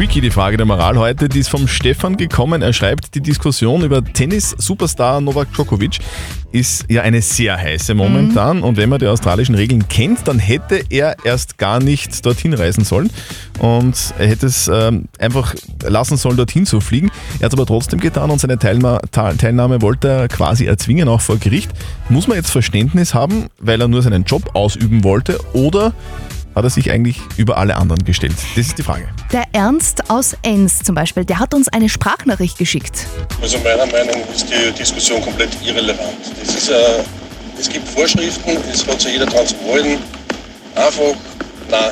Tricky die Frage der Moral heute, die ist vom Stefan gekommen. Er schreibt, die Diskussion über Tennis-Superstar Novak Djokovic ist ja eine sehr heiße momentan. Und wenn man die australischen Regeln kennt, dann hätte er erst gar nicht dorthin reisen sollen. Und er hätte es ähm, einfach lassen sollen, dorthin zu fliegen. Er hat es aber trotzdem getan und seine Teilma Teil- Teilnahme wollte er quasi erzwingen, auch vor Gericht. Muss man jetzt Verständnis haben, weil er nur seinen Job ausüben wollte oder hat er sich eigentlich über alle anderen gestellt? Das ist die Frage. Der Ernst aus Enns zum Beispiel, der hat uns eine Sprachnachricht geschickt. Also meiner Meinung nach ist die Diskussion komplett irrelevant. Das ist, äh, es gibt Vorschriften, es hat sich jeder dran zu wollen. Einfach, nein,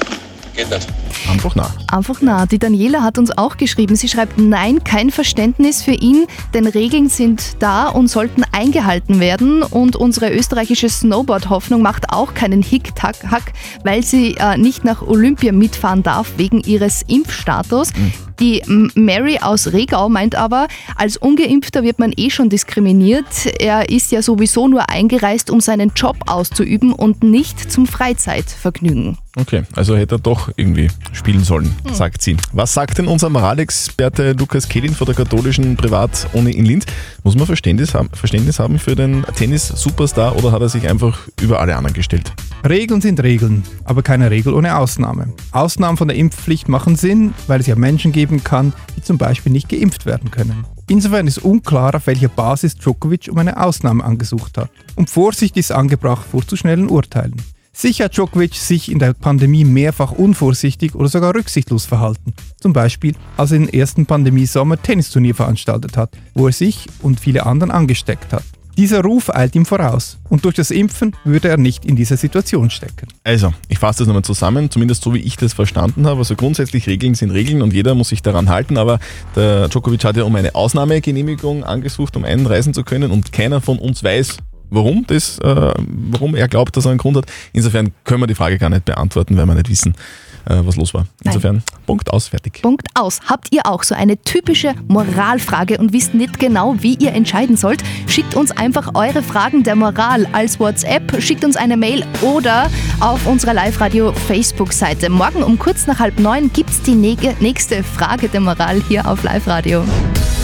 geht nicht. Einfach nah. Einfach nah. Die Daniela hat uns auch geschrieben. Sie schreibt, nein, kein Verständnis für ihn, denn Regeln sind da und sollten eingehalten werden. Und unsere österreichische Snowboard-Hoffnung macht auch keinen Hick-Tack-Hack, weil sie äh, nicht nach Olympia mitfahren darf wegen ihres Impfstatus. Die M- Mary aus Regau meint aber, als Ungeimpfter wird man eh schon diskriminiert. Er ist ja sowieso nur eingereist, um seinen Job auszuüben und nicht zum Freizeitvergnügen. Okay, also hätte er doch irgendwie spielen sollen, sagt sie. Was sagt denn unser Moralexperte Lukas Kehlin von der katholischen Privatuni in Linz? Muss man Verständnis haben, Verständnis haben für den Tennis-Superstar oder hat er sich einfach über alle anderen gestellt? Regeln sind Regeln, aber keine Regel ohne Ausnahme. Ausnahmen von der Impfpflicht machen Sinn, weil es ja Menschen geben kann, die zum Beispiel nicht geimpft werden können. Insofern ist unklar, auf welcher Basis Djokovic um eine Ausnahme angesucht hat. Und Vorsicht ist angebracht vor zu schnellen Urteilen. Sicher hat Djokovic sich in der Pandemie mehrfach unvorsichtig oder sogar rücksichtslos verhalten. Zum Beispiel, als er im ersten Pandemiesommer Tennisturnier veranstaltet hat, wo er sich und viele anderen angesteckt hat. Dieser Ruf eilt ihm voraus und durch das Impfen würde er nicht in dieser Situation stecken. Also, ich fasse das nochmal zusammen, zumindest so wie ich das verstanden habe. Also grundsätzlich Regeln sind Regeln und jeder muss sich daran halten, aber der Djokovic hat ja um eine Ausnahmegenehmigung angesucht, um einreisen zu können und keiner von uns weiß, warum das, äh, warum er glaubt, dass er einen Grund hat. Insofern können wir die Frage gar nicht beantworten, weil wir nicht wissen, äh, was los war. Insofern, Punkt aus, fertig. Punkt aus. Habt ihr auch so eine typische Moralfrage und wisst nicht genau, wie ihr entscheiden sollt? Schickt uns einfach eure Fragen der Moral als WhatsApp, schickt uns eine Mail oder auf unserer Live-Radio Facebook-Seite. Morgen um kurz nach halb neun gibt's die nege- nächste Frage der Moral hier auf Live-Radio.